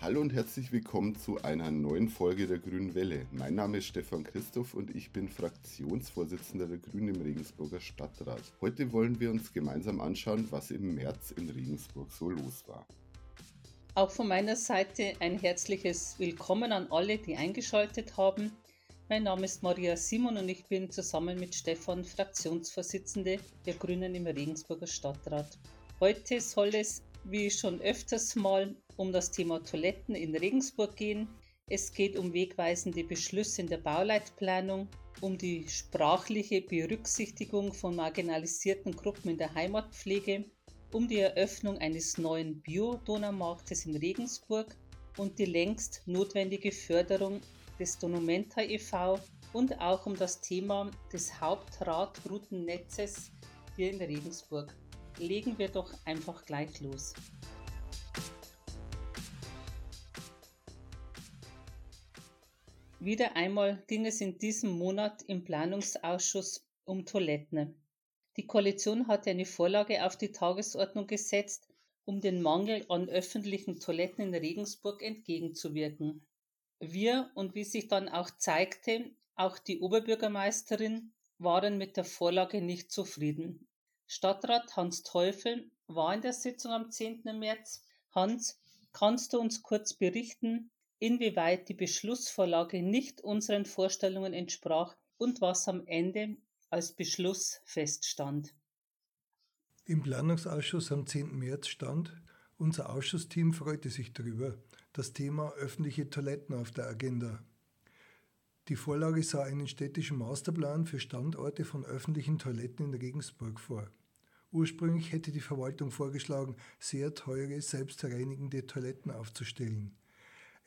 Hallo und herzlich willkommen zu einer neuen Folge der Grünen Welle. Mein Name ist Stefan Christoph und ich bin Fraktionsvorsitzender der Grünen im Regensburger Stadtrat. Heute wollen wir uns gemeinsam anschauen, was im März in Regensburg so los war. Auch von meiner Seite ein herzliches Willkommen an alle, die eingeschaltet haben. Mein Name ist Maria Simon und ich bin zusammen mit Stefan Fraktionsvorsitzende der Grünen im Regensburger Stadtrat. Heute soll es, wie schon öfters mal, um das Thema Toiletten in Regensburg gehen. Es geht um wegweisende Beschlüsse in der Bauleitplanung, um die sprachliche Berücksichtigung von marginalisierten Gruppen in der Heimatpflege, um die Eröffnung eines neuen Bio-Donaumarktes in Regensburg und die längst notwendige Förderung des Donumenta e.V. und auch um das Thema des Hauptradroutennetzes hier in Regensburg. Legen wir doch einfach gleich los. Wieder einmal ging es in diesem Monat im Planungsausschuss um Toiletten. Die Koalition hatte eine Vorlage auf die Tagesordnung gesetzt, um den Mangel an öffentlichen Toiletten in Regensburg entgegenzuwirken. Wir und wie sich dann auch zeigte, auch die Oberbürgermeisterin waren mit der Vorlage nicht zufrieden. Stadtrat Hans Teufel war in der Sitzung am 10. März. Hans, kannst du uns kurz berichten, inwieweit die Beschlussvorlage nicht unseren Vorstellungen entsprach und was am Ende als Beschluss feststand. Im Planungsausschuss am 10. März stand, unser Ausschussteam freute sich darüber, das Thema öffentliche Toiletten auf der Agenda. Die Vorlage sah einen städtischen Masterplan für Standorte von öffentlichen Toiletten in Regensburg vor. Ursprünglich hätte die Verwaltung vorgeschlagen, sehr teure, selbstreinigende Toiletten aufzustellen.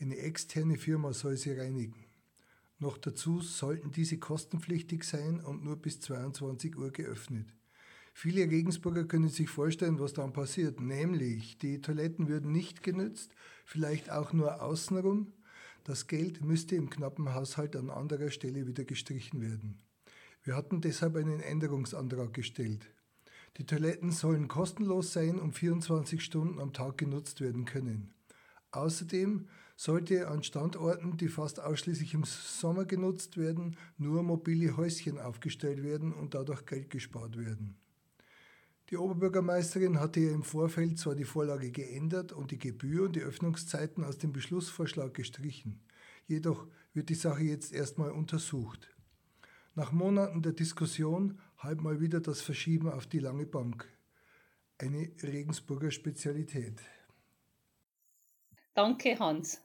Eine externe Firma soll sie reinigen. Noch dazu sollten diese kostenpflichtig sein und nur bis 22 Uhr geöffnet. Viele Regensburger können sich vorstellen, was dann passiert, nämlich die Toiletten würden nicht genützt, vielleicht auch nur außenrum. Das Geld müsste im knappen Haushalt an anderer Stelle wieder gestrichen werden. Wir hatten deshalb einen Änderungsantrag gestellt. Die Toiletten sollen kostenlos sein und 24 Stunden am Tag genutzt werden können. Außerdem sollte an Standorten, die fast ausschließlich im Sommer genutzt werden, nur mobile Häuschen aufgestellt werden und dadurch Geld gespart werden. Die Oberbürgermeisterin hatte im Vorfeld zwar die Vorlage geändert und die Gebühr und die Öffnungszeiten aus dem Beschlussvorschlag gestrichen. Jedoch wird die Sache jetzt erstmal untersucht. Nach Monaten der Diskussion halb mal wieder das Verschieben auf die lange Bank. Eine Regensburger Spezialität. Danke, Hans.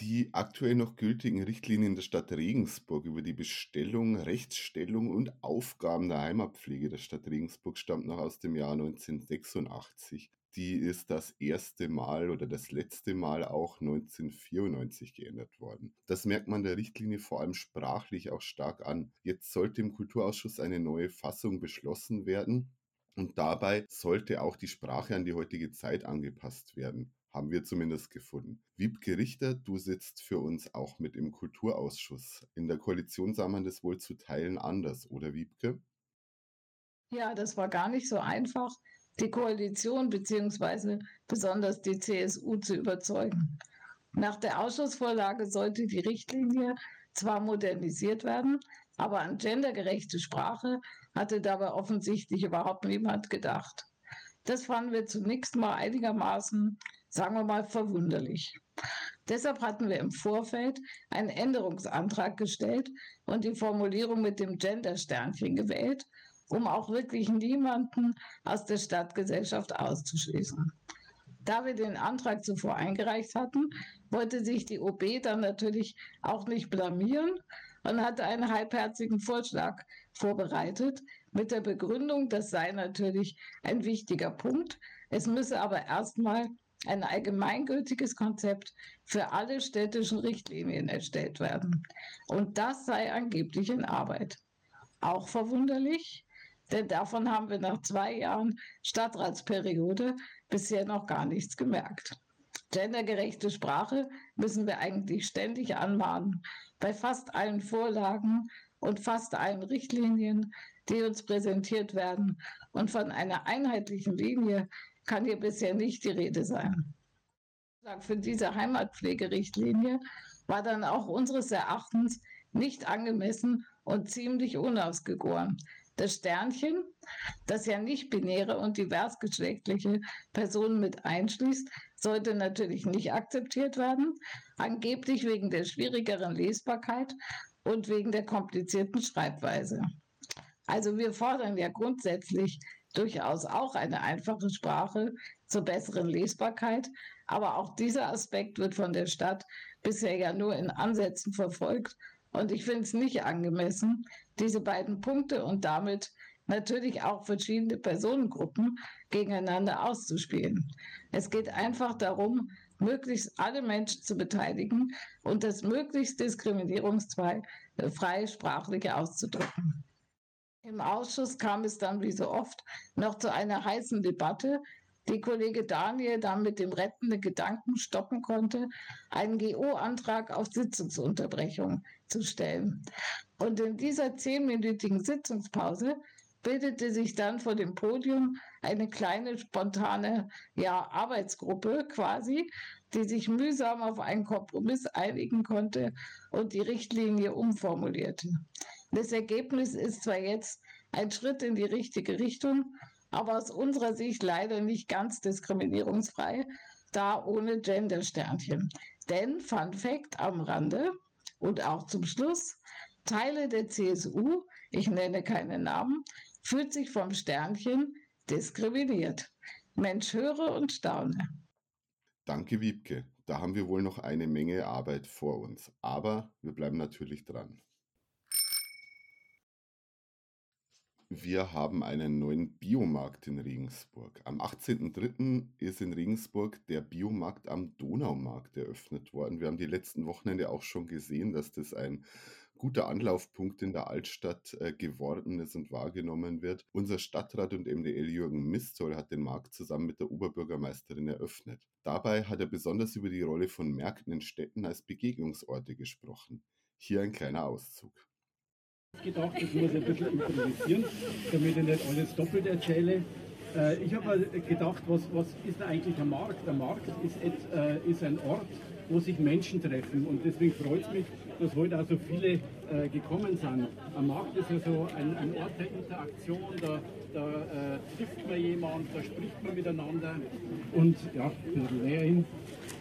Die aktuell noch gültigen Richtlinien der Stadt Regensburg über die Bestellung, Rechtsstellung und Aufgaben der Heimatpflege der Stadt Regensburg stammt noch aus dem Jahr 1986. Die ist das erste Mal oder das letzte Mal auch 1994 geändert worden. Das merkt man der Richtlinie vor allem sprachlich auch stark an. Jetzt sollte im Kulturausschuss eine neue Fassung beschlossen werden. Und dabei sollte auch die Sprache an die heutige Zeit angepasst werden. Haben wir zumindest gefunden. Wiebke Richter, du sitzt für uns auch mit im Kulturausschuss. In der Koalition sah man das wohl zu Teilen anders, oder Wiebke? Ja, das war gar nicht so einfach, die Koalition bzw. besonders die CSU zu überzeugen. Nach der Ausschussvorlage sollte die Richtlinie zwar modernisiert werden, aber an gendergerechte Sprache hatte dabei offensichtlich überhaupt niemand gedacht. Das fanden wir zunächst mal einigermaßen, sagen wir mal, verwunderlich. Deshalb hatten wir im Vorfeld einen Änderungsantrag gestellt und die Formulierung mit dem Gender-Sternchen gewählt, um auch wirklich niemanden aus der Stadtgesellschaft auszuschließen. Da wir den Antrag zuvor eingereicht hatten, wollte sich die OB dann natürlich auch nicht blamieren und hatte einen halbherzigen Vorschlag vorbereitet mit der Begründung, das sei natürlich ein wichtiger Punkt. Es müsse aber erstmal ein allgemeingültiges Konzept für alle städtischen Richtlinien erstellt werden. Und das sei angeblich in Arbeit. Auch verwunderlich, denn davon haben wir nach zwei Jahren Stadtratsperiode bisher noch gar nichts gemerkt. Gendergerechte Sprache müssen wir eigentlich ständig anmahnen. Bei fast allen Vorlagen und fast allen Richtlinien, die uns präsentiert werden und von einer einheitlichen Linie kann hier bisher nicht die Rede sein. Für diese Heimatpflegerichtlinie war dann auch unseres Erachtens nicht angemessen und ziemlich unausgegoren. Das Sternchen, das ja nicht binäre und diversgeschlechtliche Personen mit einschließt, sollte natürlich nicht akzeptiert werden, angeblich wegen der schwierigeren Lesbarkeit und wegen der komplizierten Schreibweise. Also wir fordern ja grundsätzlich durchaus auch eine einfache Sprache zur besseren Lesbarkeit, aber auch dieser Aspekt wird von der Stadt bisher ja nur in Ansätzen verfolgt und ich finde es nicht angemessen, diese beiden Punkte und damit natürlich auch verschiedene Personengruppen gegeneinander auszuspielen. Es geht einfach darum, möglichst alle Menschen zu beteiligen und das möglichst diskriminierungsfrei frei sprachlich auszudrücken. Im Ausschuss kam es dann wie so oft noch zu einer heißen Debatte, die Kollege Daniel dann mit dem rettenden Gedanken stoppen konnte, einen GO-Antrag auf Sitzungsunterbrechung zu stellen. Und in dieser zehnminütigen Sitzungspause bildete sich dann vor dem Podium eine kleine spontane ja, Arbeitsgruppe quasi, die sich mühsam auf einen Kompromiss einigen konnte und die Richtlinie umformulierte. Das Ergebnis ist zwar jetzt ein Schritt in die richtige Richtung, aber aus unserer Sicht leider nicht ganz diskriminierungsfrei, da ohne Gendersternchen. Denn, Fun Fact am Rande und auch zum Schluss, Teile der CSU, ich nenne keine Namen, fühlt sich vom Sternchen diskriminiert. Mensch, höre und staune. Danke, Wiebke. Da haben wir wohl noch eine Menge Arbeit vor uns. Aber wir bleiben natürlich dran. Wir haben einen neuen Biomarkt in Regensburg. Am 18.03. ist in Regensburg der Biomarkt am Donaumarkt eröffnet worden. Wir haben die letzten Wochenende auch schon gesehen, dass das ein guter Anlaufpunkt in der Altstadt äh, geworden ist und wahrgenommen wird. Unser Stadtrat und MDL Jürgen Mistoll hat den Markt zusammen mit der Oberbürgermeisterin eröffnet. Dabei hat er besonders über die Rolle von Märkten in Städten als Begegnungsorte gesprochen. Hier ein kleiner Auszug gedacht, das muss ich ein bisschen improvisieren, damit ich nicht alles doppelt erzähle. Äh, ich habe gedacht, was, was ist eigentlich der Markt? Der Markt ist, äh, ist ein Ort, wo sich Menschen treffen und deswegen freut es mich, dass heute auch so viele äh, gekommen sind. Ein Markt ist ja so ein, ein Ort der Interaktion, da, da äh, trifft man jemanden, da spricht man miteinander und ja, ein bisschen näher hin.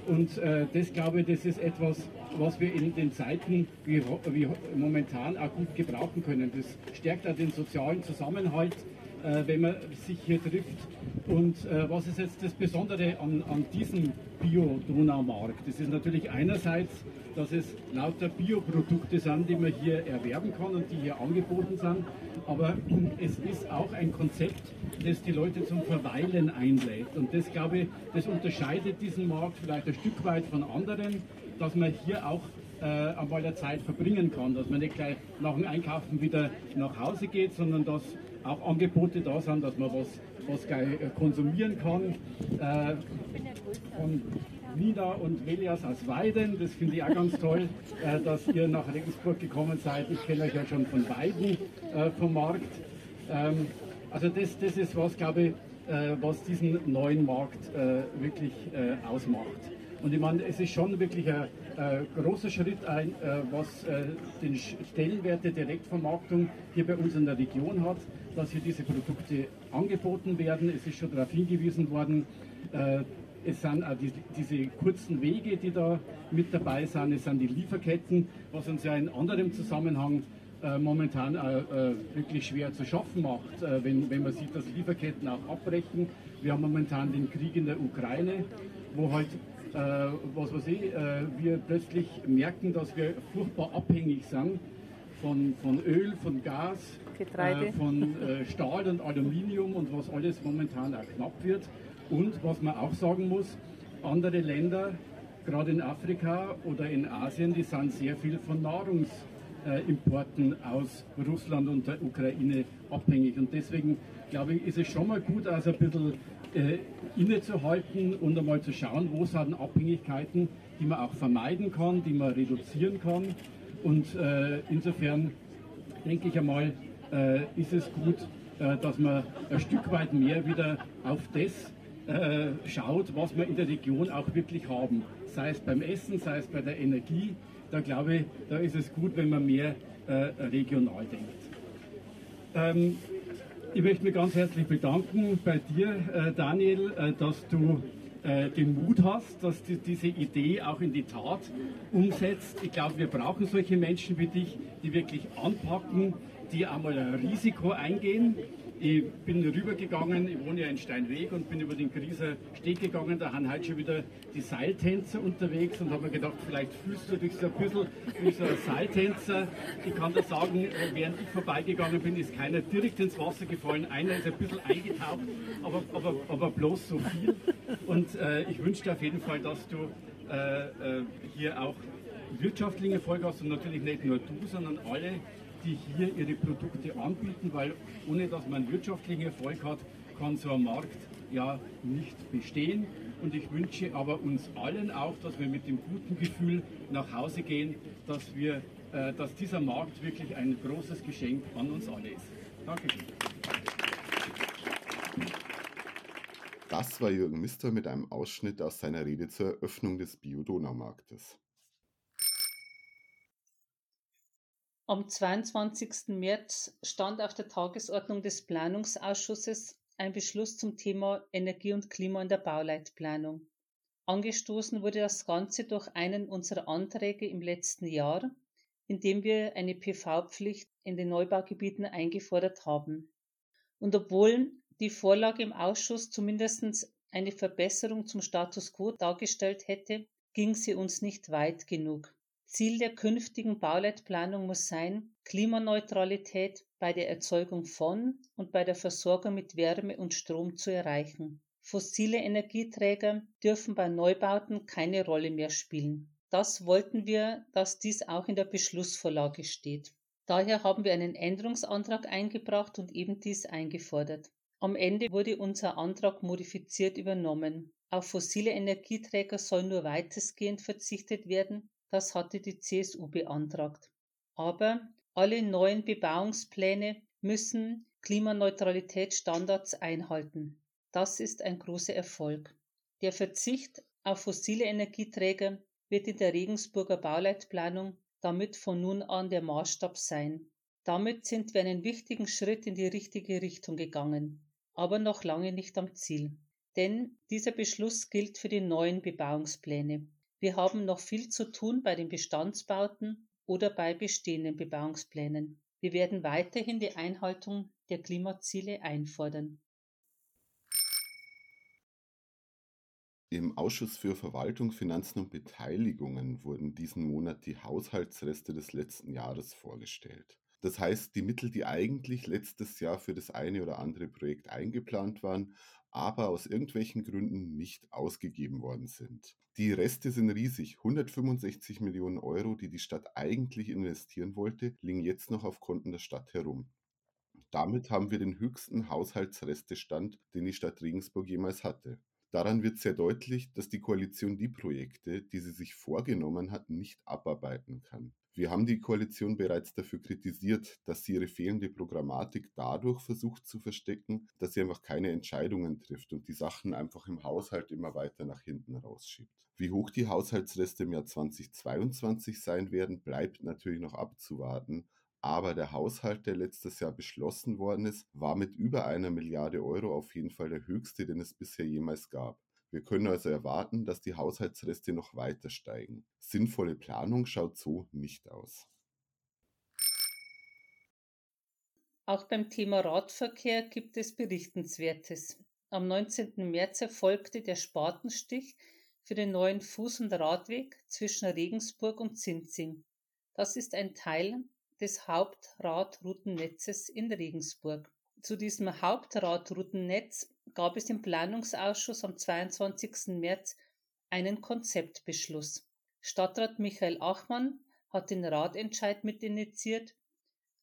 Und äh, das glaube ich, das ist etwas, was wir in den Zeiten wie, wie momentan auch gut gebrauchen können. Das stärkt auch den sozialen Zusammenhalt, äh, wenn man sich hier trifft. Und äh, was ist jetzt das Besondere an, an diesem Bio-Donaumarkt? Das ist natürlich einerseits, dass es lauter Bioprodukte sind, die man hier erwerben kann und die hier angeboten sind. Aber es ist auch ein Konzept, das die Leute zum Verweilen einlädt. Und das, glaube ich, das unterscheidet diesen Markt vielleicht ein Stück weit von anderen dass man hier auch äh, einmal der Zeit verbringen kann, dass man nicht gleich nach dem Einkaufen wieder nach Hause geht, sondern dass auch Angebote da sind, dass man was, was gleich äh, konsumieren kann. Äh, von Nina und Melias aus Weiden, das finde ich auch ganz toll, äh, dass ihr nach Regensburg gekommen seid. Ich kenne euch ja schon von Weiden äh, vom Markt. Ähm, also das, das ist was, glaube ich, äh, was diesen neuen Markt wirklich ausmacht. Und ich meine, es ist schon wirklich ein, ein großer Schritt, ein, äh, was äh, den Stellenwert der Direktvermarktung hier bei uns in der Region hat, dass hier diese Produkte angeboten werden. Es ist schon darauf hingewiesen worden, äh, es sind auch die, diese kurzen Wege, die da mit dabei sind, es sind die Lieferketten, was uns ja in anderem Zusammenhang äh, momentan äh, wirklich schwer zu schaffen macht, äh, wenn, wenn man sieht, dass Lieferketten auch abbrechen. Wir haben momentan den Krieg in der Ukraine, wo halt äh, was weiß ich, äh, wir plötzlich merken, dass wir furchtbar abhängig sind von, von Öl, von Gas, äh, von äh, Stahl und Aluminium und was alles momentan auch knapp wird. Und was man auch sagen muss, andere Länder, gerade in Afrika oder in Asien, die sind sehr viel von Nahrungsimporten aus Russland und der Ukraine abhängig. Und deswegen glaube ich, ist es schon mal gut, also ein bisschen äh, innezuhalten und einmal zu schauen, wo sind Abhängigkeiten, die man auch vermeiden kann, die man reduzieren kann. Und äh, insofern denke ich einmal, äh, ist es gut, äh, dass man ein Stück weit mehr wieder auf das äh, schaut, was wir in der Region auch wirklich haben. Sei es beim Essen, sei es bei der Energie. Da glaube ich, da ist es gut, wenn man mehr äh, regional denkt. Ähm, ich möchte mich ganz herzlich bedanken bei dir, äh, Daniel, dass du äh, den Mut hast, dass du diese Idee auch in die Tat umsetzt. Ich glaube, wir brauchen solche Menschen wie dich, die wirklich anpacken, die einmal ein Risiko eingehen, ich bin rübergegangen, ich wohne ja in Steinweg und bin über den Grieser Steg gegangen. Da haben heute schon wieder die Seiltänzer unterwegs und habe mir gedacht, vielleicht fühlst du dich so ein bisschen wie so ein Seiltänzer. Ich kann da sagen, während ich vorbeigegangen bin, ist keiner direkt ins Wasser gefallen. Einer ist ein bisschen eingetaucht, aber, aber, aber bloß so viel. Und äh, ich wünsche dir auf jeden Fall, dass du äh, äh, hier auch wirtschaftlichen Erfolg hast und natürlich nicht nur du, sondern alle die hier ihre Produkte anbieten, weil ohne dass man wirtschaftlichen Erfolg hat, kann so ein Markt ja nicht bestehen. Und ich wünsche aber uns allen auch, dass wir mit dem guten Gefühl nach Hause gehen, dass, wir, äh, dass dieser Markt wirklich ein großes Geschenk an uns alle ist. Dankeschön. Das war Jürgen Mister mit einem Ausschnitt aus seiner Rede zur Eröffnung des Bio-Donau-Marktes. Am 22. März stand auf der Tagesordnung des Planungsausschusses ein Beschluss zum Thema Energie und Klima in der Bauleitplanung. Angestoßen wurde das Ganze durch einen unserer Anträge im letzten Jahr, in dem wir eine PV-Pflicht in den Neubaugebieten eingefordert haben. Und obwohl die Vorlage im Ausschuss zumindest eine Verbesserung zum Status quo dargestellt hätte, ging sie uns nicht weit genug. Ziel der künftigen Bauleitplanung muss sein, Klimaneutralität bei der Erzeugung von und bei der Versorgung mit Wärme und Strom zu erreichen. Fossile Energieträger dürfen bei Neubauten keine Rolle mehr spielen. Das wollten wir, dass dies auch in der Beschlussvorlage steht. Daher haben wir einen Änderungsantrag eingebracht und eben dies eingefordert. Am Ende wurde unser Antrag modifiziert übernommen. Auf fossile Energieträger soll nur weitestgehend verzichtet werden das hatte die CSU beantragt. Aber alle neuen Bebauungspläne müssen Klimaneutralitätsstandards einhalten. Das ist ein großer Erfolg. Der Verzicht auf fossile Energieträger wird in der Regensburger Bauleitplanung damit von nun an der Maßstab sein. Damit sind wir einen wichtigen Schritt in die richtige Richtung gegangen, aber noch lange nicht am Ziel. Denn dieser Beschluss gilt für die neuen Bebauungspläne. Wir haben noch viel zu tun bei den Bestandsbauten oder bei bestehenden Bebauungsplänen. Wir werden weiterhin die Einhaltung der Klimaziele einfordern. Im Ausschuss für Verwaltung, Finanzen und Beteiligungen wurden diesen Monat die Haushaltsreste des letzten Jahres vorgestellt. Das heißt, die Mittel, die eigentlich letztes Jahr für das eine oder andere Projekt eingeplant waren, aber aus irgendwelchen Gründen nicht ausgegeben worden sind. Die Reste sind riesig. 165 Millionen Euro, die die Stadt eigentlich investieren wollte, liegen jetzt noch auf Konten der Stadt herum. Damit haben wir den höchsten Haushaltsrestestand, den die Stadt Regensburg jemals hatte. Daran wird sehr deutlich, dass die Koalition die Projekte, die sie sich vorgenommen hat, nicht abarbeiten kann. Wir haben die Koalition bereits dafür kritisiert, dass sie ihre fehlende Programmatik dadurch versucht zu verstecken, dass sie einfach keine Entscheidungen trifft und die Sachen einfach im Haushalt immer weiter nach hinten rausschiebt. Wie hoch die Haushaltsreste im Jahr 2022 sein werden, bleibt natürlich noch abzuwarten. Aber der Haushalt, der letztes Jahr beschlossen worden ist, war mit über einer Milliarde Euro auf jeden Fall der höchste, den es bisher jemals gab. Wir können also erwarten, dass die Haushaltsreste noch weiter steigen. Sinnvolle Planung schaut so nicht aus. Auch beim Thema Radverkehr gibt es Berichtenswertes. Am 19. März erfolgte der Spatenstich für den neuen Fuß- und Radweg zwischen Regensburg und Zinzing. Das ist ein Teil des Hauptradroutennetzes in Regensburg. Zu diesem Hauptradroutennetz gab es im Planungsausschuss am 22. März einen Konzeptbeschluss. Stadtrat Michael Achmann hat den Ratentscheid mitinitiiert,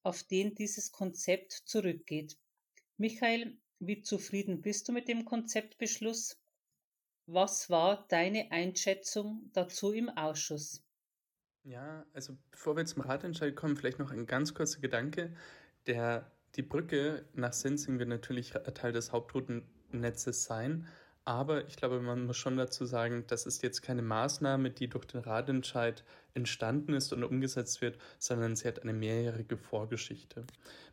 auf den dieses Konzept zurückgeht. Michael, wie zufrieden bist du mit dem Konzeptbeschluss? Was war deine Einschätzung dazu im Ausschuss? Ja, also bevor wir zum Ratentscheid kommen, vielleicht noch ein ganz kurzer Gedanke. Der, die Brücke nach Sensing wird natürlich Teil des Hauptroutennetzes sein, Aber ich glaube, man muss schon dazu sagen, das ist jetzt keine Maßnahme, die durch den Ratentscheid entstanden ist und umgesetzt wird, sondern sie hat eine mehrjährige Vorgeschichte.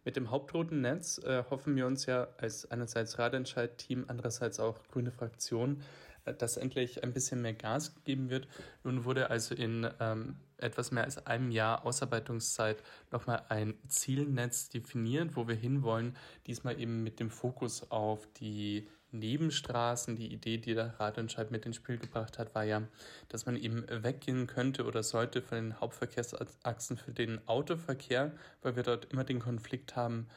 Mit dem Hauptroutennetz äh, hoffen wir uns ja als einerseits Ratentscheid-Team, andererseits auch grüne Fraktion, äh, dass endlich ein bisschen mehr Gas gegeben wird. Nun wurde also in ähm, etwas mehr als einem Jahr Ausarbeitungszeit nochmal ein Zielnetz definiert, wo wir hinwollen. Diesmal eben mit dem Fokus auf die Nebenstraßen. Die Idee, die der Ratentscheid mit ins Spiel gebracht hat, war ja, dass man eben weggehen könnte oder sollte von den Hauptverkehrsachsen für den Autoverkehr, weil wir dort immer den Konflikt haben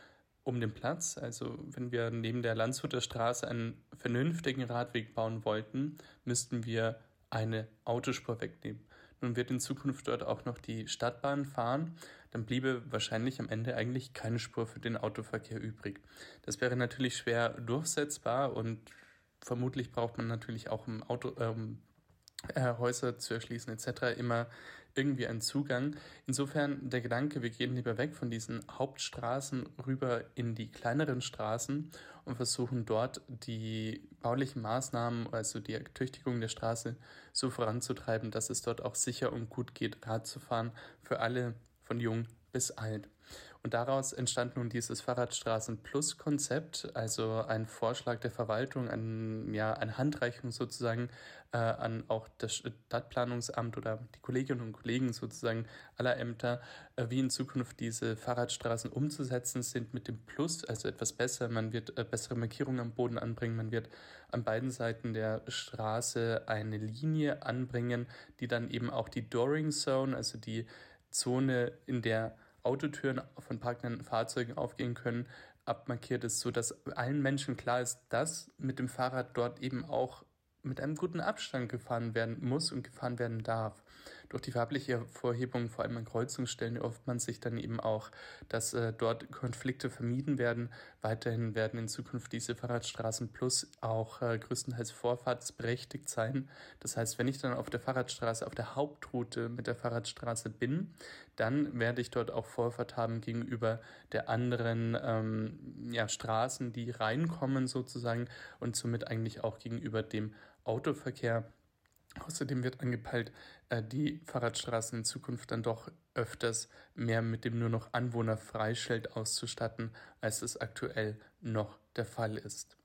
um den Platz. Also wenn wir neben der Landshuter Straße einen vernünftigen Radweg bauen wollten, müssten wir eine Autospur wegnehmen. Nun wird in Zukunft dort auch noch die Stadtbahn fahren, dann bliebe wahrscheinlich am Ende eigentlich keine Spur für den Autoverkehr übrig. Das wäre natürlich schwer durchsetzbar und vermutlich braucht man natürlich auch im Auto, ähm, äh, Häuser zu erschließen etc. immer irgendwie einen Zugang. Insofern der Gedanke, wir gehen lieber weg von diesen Hauptstraßen rüber in die kleineren Straßen und versuchen dort die baulichen Maßnahmen, also die Ertüchtigung der Straße so voranzutreiben, dass es dort auch sicher und gut geht, Rad zu fahren für alle von jung bis alt. Und daraus entstand nun dieses Fahrradstraßen Plus Konzept, also ein Vorschlag der Verwaltung, ein, ja, eine Handreichung sozusagen äh, an auch das Stadtplanungsamt oder die Kolleginnen und Kollegen sozusagen aller Ämter, äh, wie in Zukunft diese Fahrradstraßen umzusetzen sind mit dem Plus, also etwas besser. Man wird äh, bessere Markierungen am Boden anbringen, man wird an beiden Seiten der Straße eine Linie anbringen, die dann eben auch die Dooring Zone, also die Zone, in der Autotüren von parkenden Fahrzeugen aufgehen können, abmarkiert ist, sodass allen Menschen klar ist, dass mit dem Fahrrad dort eben auch mit einem guten Abstand gefahren werden muss und gefahren werden darf. Durch die farbliche Hervorhebung, vor allem an Kreuzungsstellen, erhofft man sich dann eben auch, dass äh, dort Konflikte vermieden werden. Weiterhin werden in Zukunft diese Fahrradstraßen plus auch äh, größtenteils vorfahrtsberechtigt sein. Das heißt, wenn ich dann auf der Fahrradstraße, auf der Hauptroute mit der Fahrradstraße bin, dann werde ich dort auch Vorfahrt haben gegenüber der anderen ähm, ja, Straßen, die reinkommen sozusagen und somit eigentlich auch gegenüber dem Autoverkehr. Außerdem wird angepeilt, äh, die Fahrradstraßen in Zukunft dann doch öfters mehr mit dem nur noch Anwohnerfreischild auszustatten, als es aktuell noch der Fall ist.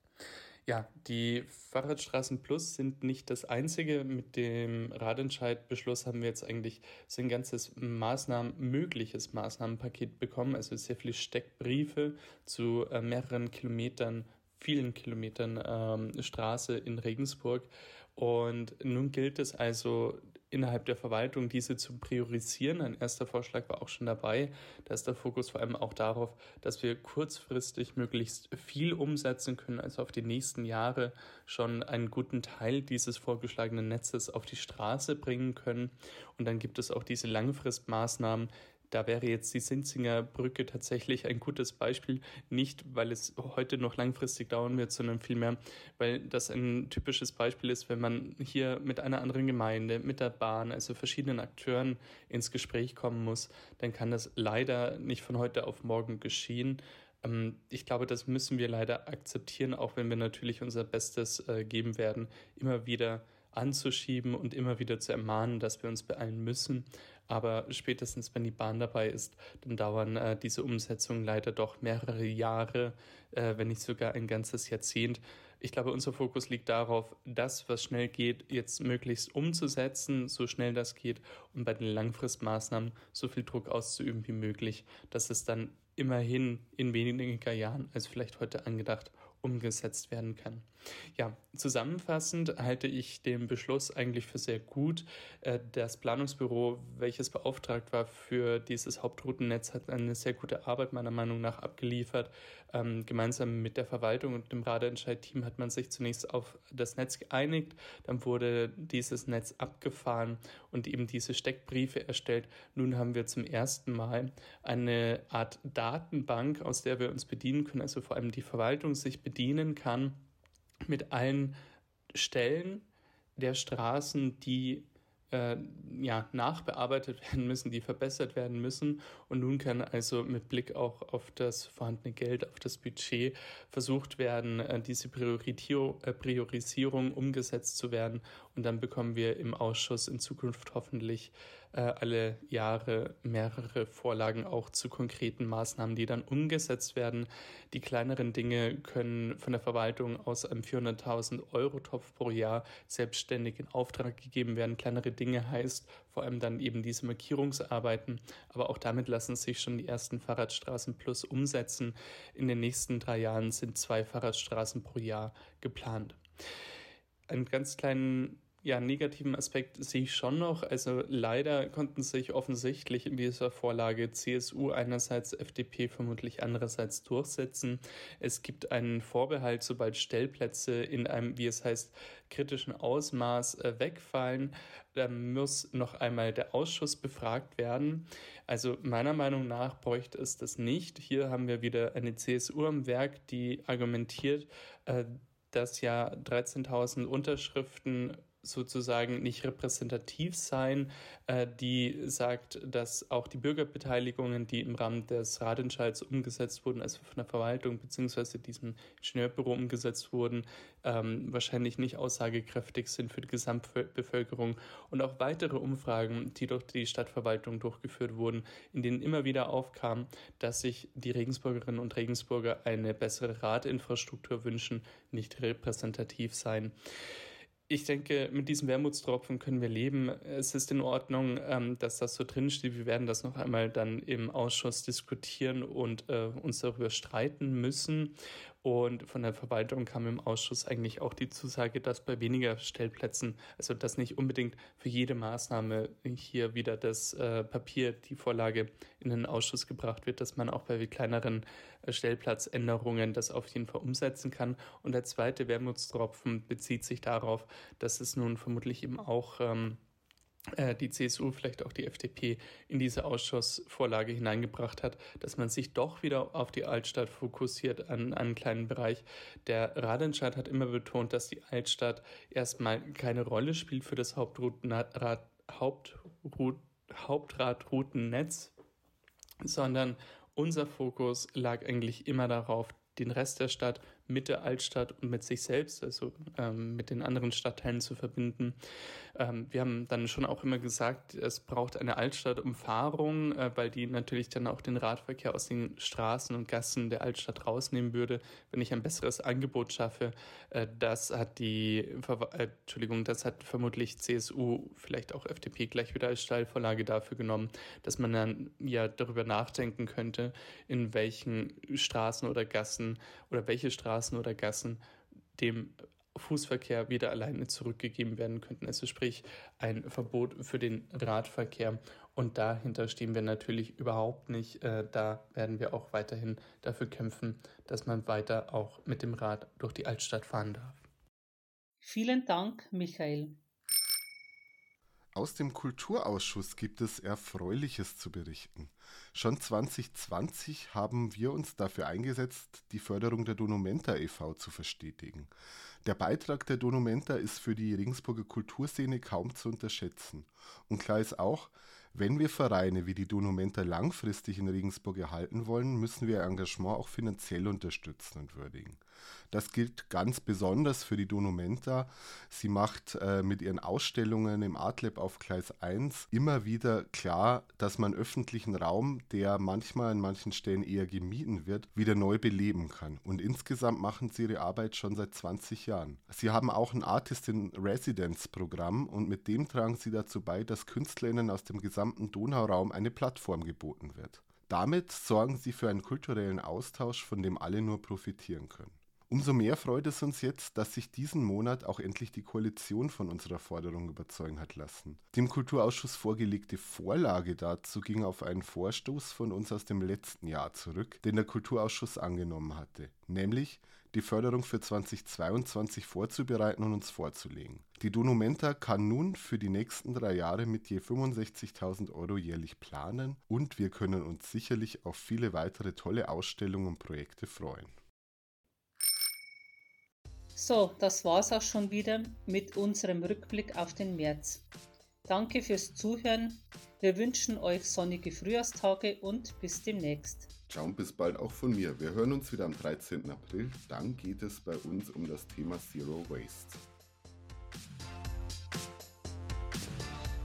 Ja, die Fahrradstraßen Plus sind nicht das einzige. Mit dem Radentscheidbeschluss haben wir jetzt eigentlich so ein ganzes Maßnahmen, mögliches Maßnahmenpaket bekommen, also sehr viele Steckbriefe zu äh, mehreren Kilometern vielen Kilometern ähm, Straße in Regensburg. Und nun gilt es also innerhalb der Verwaltung, diese zu priorisieren. Ein erster Vorschlag war auch schon dabei. Da ist der Fokus vor allem auch darauf, dass wir kurzfristig möglichst viel umsetzen können, also auf die nächsten Jahre schon einen guten Teil dieses vorgeschlagenen Netzes auf die Straße bringen können. Und dann gibt es auch diese Langfristmaßnahmen, da wäre jetzt die Sinzinger Brücke tatsächlich ein gutes Beispiel, nicht weil es heute noch langfristig dauern wird, sondern vielmehr, weil das ein typisches Beispiel ist, wenn man hier mit einer anderen Gemeinde, mit der Bahn, also verschiedenen Akteuren ins Gespräch kommen muss, dann kann das leider nicht von heute auf morgen geschehen. Ähm, ich glaube, das müssen wir leider akzeptieren, auch wenn wir natürlich unser Bestes äh, geben werden, immer wieder anzuschieben und immer wieder zu ermahnen, dass wir uns beeilen müssen. Aber spätestens, wenn die Bahn dabei ist, dann dauern äh, diese Umsetzungen leider doch mehrere Jahre, äh, wenn nicht sogar ein ganzes Jahrzehnt. Ich glaube, unser Fokus liegt darauf, das, was schnell geht, jetzt möglichst umzusetzen, so schnell das geht und bei den Langfristmaßnahmen so viel Druck auszuüben wie möglich, dass es dann immerhin in weniger Jahren als vielleicht heute angedacht umgesetzt werden kann. Ja, zusammenfassend halte ich den Beschluss eigentlich für sehr gut. Äh, das Planungsbüro, welches beauftragt war für dieses Hauptroutennetz, hat eine sehr gute Arbeit meiner Meinung nach abgeliefert. Ähm, gemeinsam mit der Verwaltung und dem Radeentscheid-Team hat man sich zunächst auf das Netz geeinigt, dann wurde dieses Netz abgefahren und eben diese Steckbriefe erstellt. Nun haben wir zum ersten Mal eine Art Datenbank, aus der wir uns bedienen können, also vor allem die Verwaltung sich bedienen kann mit allen Stellen der Straßen, die äh, ja, nachbearbeitet werden müssen, die verbessert werden müssen. Und nun kann also mit Blick auch auf das vorhandene Geld, auf das Budget versucht werden, äh, diese äh, Priorisierung umgesetzt zu werden. Und dann bekommen wir im Ausschuss in Zukunft hoffentlich äh, alle Jahre mehrere Vorlagen auch zu konkreten Maßnahmen, die dann umgesetzt werden. Die kleineren Dinge können von der Verwaltung aus einem 400.000 Euro Topf pro Jahr selbstständig in Auftrag gegeben werden. Kleinere Dinge heißt vor allem dann eben diese Markierungsarbeiten, aber auch damit lassen sich schon die ersten Fahrradstraßen plus umsetzen. In den nächsten drei Jahren sind zwei Fahrradstraßen pro Jahr geplant. Einen ganz kleinen ja, negativen Aspekt sehe ich schon noch. Also leider konnten sich offensichtlich in dieser Vorlage CSU einerseits, FDP vermutlich andererseits durchsetzen. Es gibt einen Vorbehalt, sobald Stellplätze in einem, wie es heißt, kritischen Ausmaß äh, wegfallen, dann muss noch einmal der Ausschuss befragt werden. Also meiner Meinung nach bräuchte es das nicht. Hier haben wir wieder eine CSU am Werk, die argumentiert, äh, dass ja 13.000 Unterschriften sozusagen nicht repräsentativ sein, äh, die sagt, dass auch die Bürgerbeteiligungen, die im Rahmen des Ratentscheids umgesetzt wurden, also von der Verwaltung bzw. diesem Ingenieurbüro umgesetzt wurden, ähm, wahrscheinlich nicht aussagekräftig sind für die Gesamtbevölkerung. Und auch weitere Umfragen, die durch die Stadtverwaltung durchgeführt wurden, in denen immer wieder aufkam, dass sich die Regensburgerinnen und Regensburger eine bessere Radinfrastruktur wünschen, nicht repräsentativ sein ich denke, mit diesem Wermutstropfen können wir leben. Es ist in Ordnung, ähm, dass das so drinsteht. Wir werden das noch einmal dann im Ausschuss diskutieren und äh, uns darüber streiten müssen. Und von der Verwaltung kam im Ausschuss eigentlich auch die Zusage, dass bei weniger Stellplätzen, also dass nicht unbedingt für jede Maßnahme hier wieder das äh, Papier, die Vorlage in den Ausschuss gebracht wird, dass man auch bei kleineren äh, Stellplatzänderungen das auf jeden Fall umsetzen kann. Und der zweite Wermutstropfen bezieht sich darauf, dass es nun vermutlich eben auch ähm, äh, die CSU, vielleicht auch die FDP in diese Ausschussvorlage hineingebracht hat, dass man sich doch wieder auf die Altstadt fokussiert an, einen kleinen Bereich. Der Radentscheid hat immer betont, dass die Altstadt erstmal keine Rolle spielt für das Hauptroutenrad, Hauptradroutennetz, sondern unser Fokus lag eigentlich immer darauf, den Rest der Stadt mit der Altstadt und mit sich selbst, also ähm, mit den anderen Stadtteilen zu verbinden. Ähm, wir haben dann schon auch immer gesagt, es braucht eine Altstadtumfahrung, äh, weil die natürlich dann auch den Radverkehr aus den Straßen und Gassen der Altstadt rausnehmen würde, wenn ich ein besseres Angebot schaffe. Äh, das hat die, äh, Entschuldigung, das hat vermutlich CSU, vielleicht auch FDP gleich wieder als Steilvorlage dafür genommen, dass man dann ja darüber nachdenken könnte, in welchen Straßen oder Gassen oder welche Straßen Straßen oder Gassen dem Fußverkehr wieder alleine zurückgegeben werden könnten. Also sprich ein Verbot für den Radverkehr. Und dahinter stehen wir natürlich überhaupt nicht. Äh, da werden wir auch weiterhin dafür kämpfen, dass man weiter auch mit dem Rad durch die Altstadt fahren darf. Vielen Dank, Michael. Aus dem Kulturausschuss gibt es Erfreuliches zu berichten. Schon 2020 haben wir uns dafür eingesetzt, die Förderung der Donumenta e.V. zu verstetigen. Der Beitrag der Donumenta ist für die Regensburger Kulturszene kaum zu unterschätzen. Und klar ist auch, wenn wir Vereine wie die Donumenta langfristig in Regensburg erhalten wollen, müssen wir ihr Engagement auch finanziell unterstützen und würdigen. Das gilt ganz besonders für die Donumenta. Sie macht äh, mit ihren Ausstellungen im Artlab auf Gleis 1 immer wieder klar, dass man öffentlichen Raum, der manchmal an manchen Stellen eher gemieden wird, wieder neu beleben kann. Und insgesamt machen sie ihre Arbeit schon seit 20 Jahren. Sie haben auch ein Artist in Residence Programm und mit dem tragen sie dazu bei, dass KünstlerInnen aus dem gesamten gesamten Donauraum eine Plattform geboten wird. Damit sorgen sie für einen kulturellen Austausch, von dem alle nur profitieren können. Umso mehr freut es uns jetzt, dass sich diesen Monat auch endlich die Koalition von unserer Forderung überzeugen hat lassen. Die im Kulturausschuss vorgelegte Vorlage dazu ging auf einen Vorstoß von uns aus dem letzten Jahr zurück, den der Kulturausschuss angenommen hatte, nämlich die Förderung für 2022 vorzubereiten und uns vorzulegen. Die Donumenta kann nun für die nächsten drei Jahre mit je 65.000 Euro jährlich planen und wir können uns sicherlich auf viele weitere tolle Ausstellungen und Projekte freuen. So, das war's auch schon wieder mit unserem Rückblick auf den März. Danke fürs Zuhören. Wir wünschen euch sonnige Frühjahrstage und bis demnächst. Ciao und bis bald auch von mir. Wir hören uns wieder am 13. April. Dann geht es bei uns um das Thema Zero Waste.